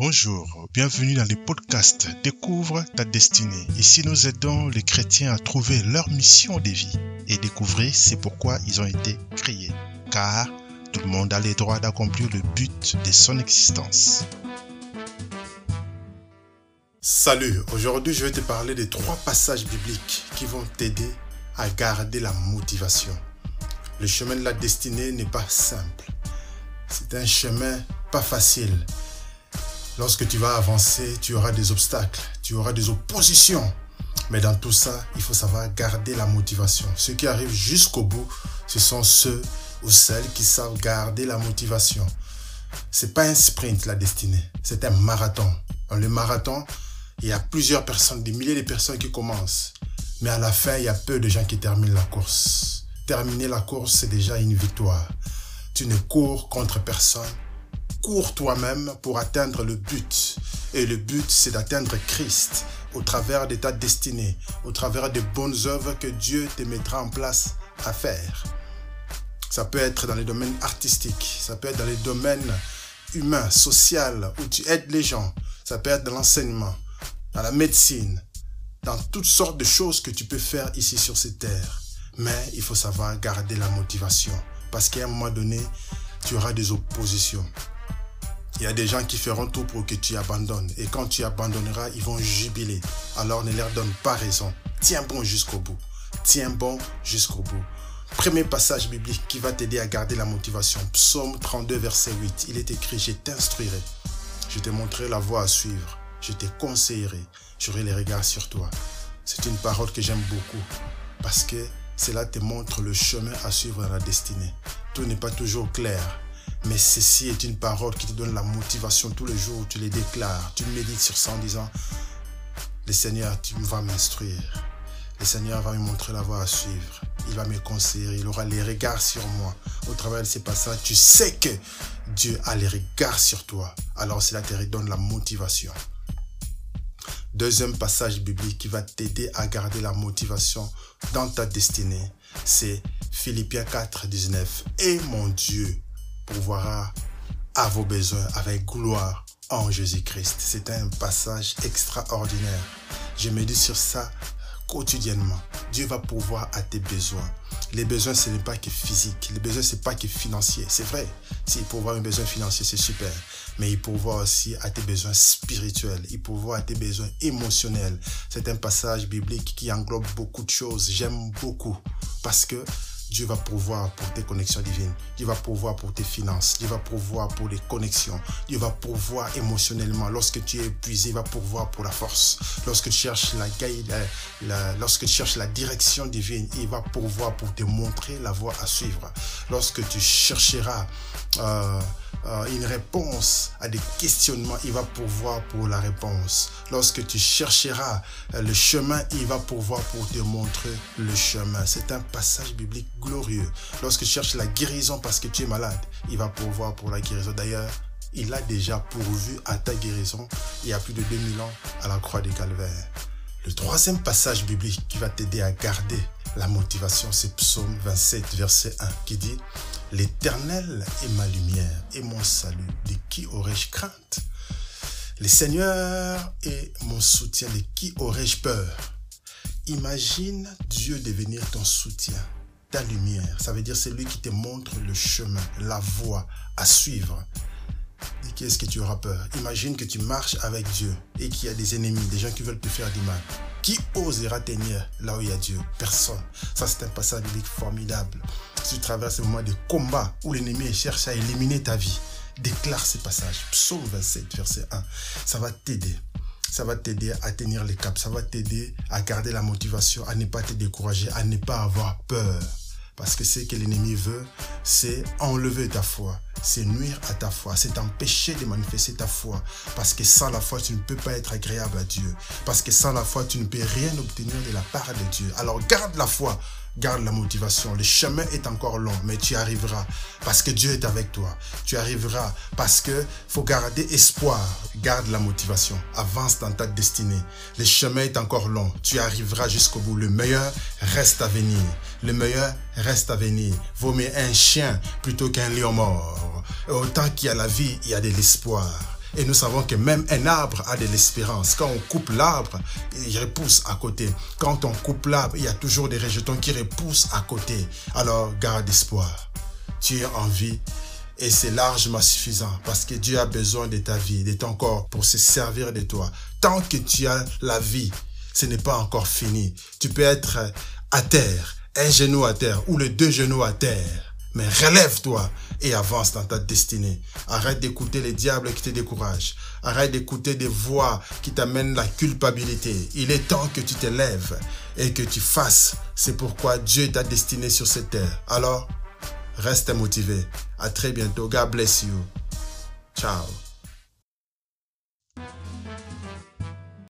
Bonjour, bienvenue dans le podcast Découvre ta destinée. Ici, nous aidons les chrétiens à trouver leur mission de vie et découvrir c'est pourquoi ils ont été créés. Car tout le monde a le droit d'accomplir le but de son existence. Salut, aujourd'hui je vais te parler de trois passages bibliques qui vont t'aider à garder la motivation. Le chemin de la destinée n'est pas simple. C'est un chemin pas facile. Lorsque tu vas avancer, tu auras des obstacles, tu auras des oppositions. Mais dans tout ça, il faut savoir garder la motivation. Ceux qui arrivent jusqu'au bout, ce sont ceux ou celles qui savent garder la motivation. C'est pas un sprint la destinée, c'est un marathon. Dans le marathon, il y a plusieurs personnes, des milliers de personnes qui commencent. Mais à la fin, il y a peu de gens qui terminent la course. Terminer la course, c'est déjà une victoire. Tu ne cours contre personne. Cours toi-même pour atteindre le but. Et le but, c'est d'atteindre Christ au travers de ta destinée, au travers des bonnes œuvres que Dieu te mettra en place à faire. Ça peut être dans les domaines artistiques, ça peut être dans les domaines humains, sociaux, où tu aides les gens, ça peut être dans l'enseignement, dans la médecine, dans toutes sortes de choses que tu peux faire ici sur cette terre. Mais il faut savoir garder la motivation. Parce qu'à un moment donné, tu auras des oppositions. Il y a des gens qui feront tout pour que tu abandonnes. Et quand tu abandonneras, ils vont jubiler. Alors ne leur donne pas raison. Tiens bon jusqu'au bout. Tiens bon jusqu'au bout. Premier passage biblique qui va t'aider à garder la motivation. Psaume 32, verset 8. Il est écrit, je t'instruirai. Je te montrerai la voie à suivre. Je te conseillerai. J'aurai les regards sur toi. C'est une parole que j'aime beaucoup. Parce que cela te montre le chemin à suivre dans la destinée. Tout n'est pas toujours clair. Mais ceci est une parole qui te donne la motivation tous les jours. Tu les déclares. Tu médites sur ça en disant, le Seigneur, tu vas m'instruire. Le Seigneur va me montrer la voie à suivre. Il va me conseiller. Il aura les regards sur moi. Au travers de ces passages, tu sais que Dieu a les regards sur toi. Alors cela te redonne la motivation. Deuxième passage biblique qui va t'aider à garder la motivation dans ta destinée, c'est Philippiens 4, 19. Et mon Dieu pourvoira à vos besoins avec gloire en Jésus-Christ. C'est un passage extraordinaire. Je me dis sur ça quotidiennement. Dieu va pourvoir à tes besoins. Les besoins, ce n'est pas que physique. Les besoins, ce n'est pas que financier. C'est vrai. S'il pourvoit un besoin financier, c'est super. Mais il pourvoit aussi à tes besoins spirituels. Il pourvoit à tes besoins émotionnels. C'est un passage biblique qui englobe beaucoup de choses. J'aime beaucoup. Parce que Dieu va pourvoir pour tes connexions divines. Dieu va pourvoir pour tes finances. Dieu va pourvoir pour les connexions. Dieu va pourvoir émotionnellement. Lorsque tu es épuisé, il va pourvoir pour la force. Lorsque tu cherches la, la, lorsque tu cherches la direction divine, il va pourvoir pour te montrer la voie à suivre. Lorsque tu chercheras euh, euh, une réponse à des questionnements, il va pourvoir pour la réponse. Lorsque tu chercheras euh, le chemin, il va pourvoir pour te montrer le chemin. C'est un passage biblique glorieux. Lorsque tu cherches la guérison parce que tu es malade, il va pourvoir pour la guérison. D'ailleurs, il a déjà pourvu à ta guérison il y a plus de 2000 ans à la croix des calvaires. Le troisième passage biblique qui va t'aider à garder la motivation, c'est Psaume 27, verset 1, qui dit L'Éternel est ma lumière et mon salut. De qui aurais-je crainte? Le Seigneur est mon soutien. De qui aurais-je peur? Imagine Dieu devenir ton soutien, ta lumière. Ça veut dire c'est lui qui te montre le chemin, la voie à suivre. De qui est-ce que tu auras peur? Imagine que tu marches avec Dieu et qu'il y a des ennemis, des gens qui veulent te faire du mal. Qui osera tenir là où il y a Dieu? Personne. Ça, c'est un passage biblique formidable. Tu traverses un moment de combat où l'ennemi cherche à éliminer ta vie, déclare ce passage. Psaume 27, verset 1. Ça va t'aider. Ça va t'aider à tenir les caps. Ça va t'aider à garder la motivation, à ne pas te décourager, à ne pas avoir peur. Parce que ce que l'ennemi veut, c'est enlever ta foi, c'est nuire à ta foi, c'est t'empêcher de manifester ta foi. Parce que sans la foi, tu ne peux pas être agréable à Dieu. Parce que sans la foi, tu ne peux rien obtenir de la part de Dieu. Alors garde la foi, garde la motivation. Le chemin est encore long, mais tu arriveras parce que Dieu est avec toi. Tu arriveras parce que faut garder espoir. Garde la motivation. Avance dans ta destinée. Le chemin est encore long. Tu arriveras jusqu'au bout. Le meilleur reste à venir. Le meilleur reste à venir. Vaut un chien plutôt qu'un lion mort. Autant qu'il y a la vie, il y a de l'espoir. Et nous savons que même un arbre a de l'espérance. Quand on coupe l'arbre, il repousse à côté. Quand on coupe l'arbre, il y a toujours des rejetons qui repoussent à côté. Alors garde espoir. Tu es en vie et c'est largement suffisant parce que Dieu a besoin de ta vie, de ton corps pour se servir de toi. Tant que tu as la vie, ce n'est pas encore fini. Tu peux être à terre, un genou à terre ou les deux genoux à terre. Mais relève-toi et avance dans ta destinée. Arrête d'écouter les diables qui te découragent. Arrête d'écouter des voix qui t'amènent la culpabilité. Il est temps que tu te lèves et que tu fasses. C'est pourquoi Dieu t'a destiné sur cette terre. Alors, reste motivé. À très bientôt. God bless you. Ciao.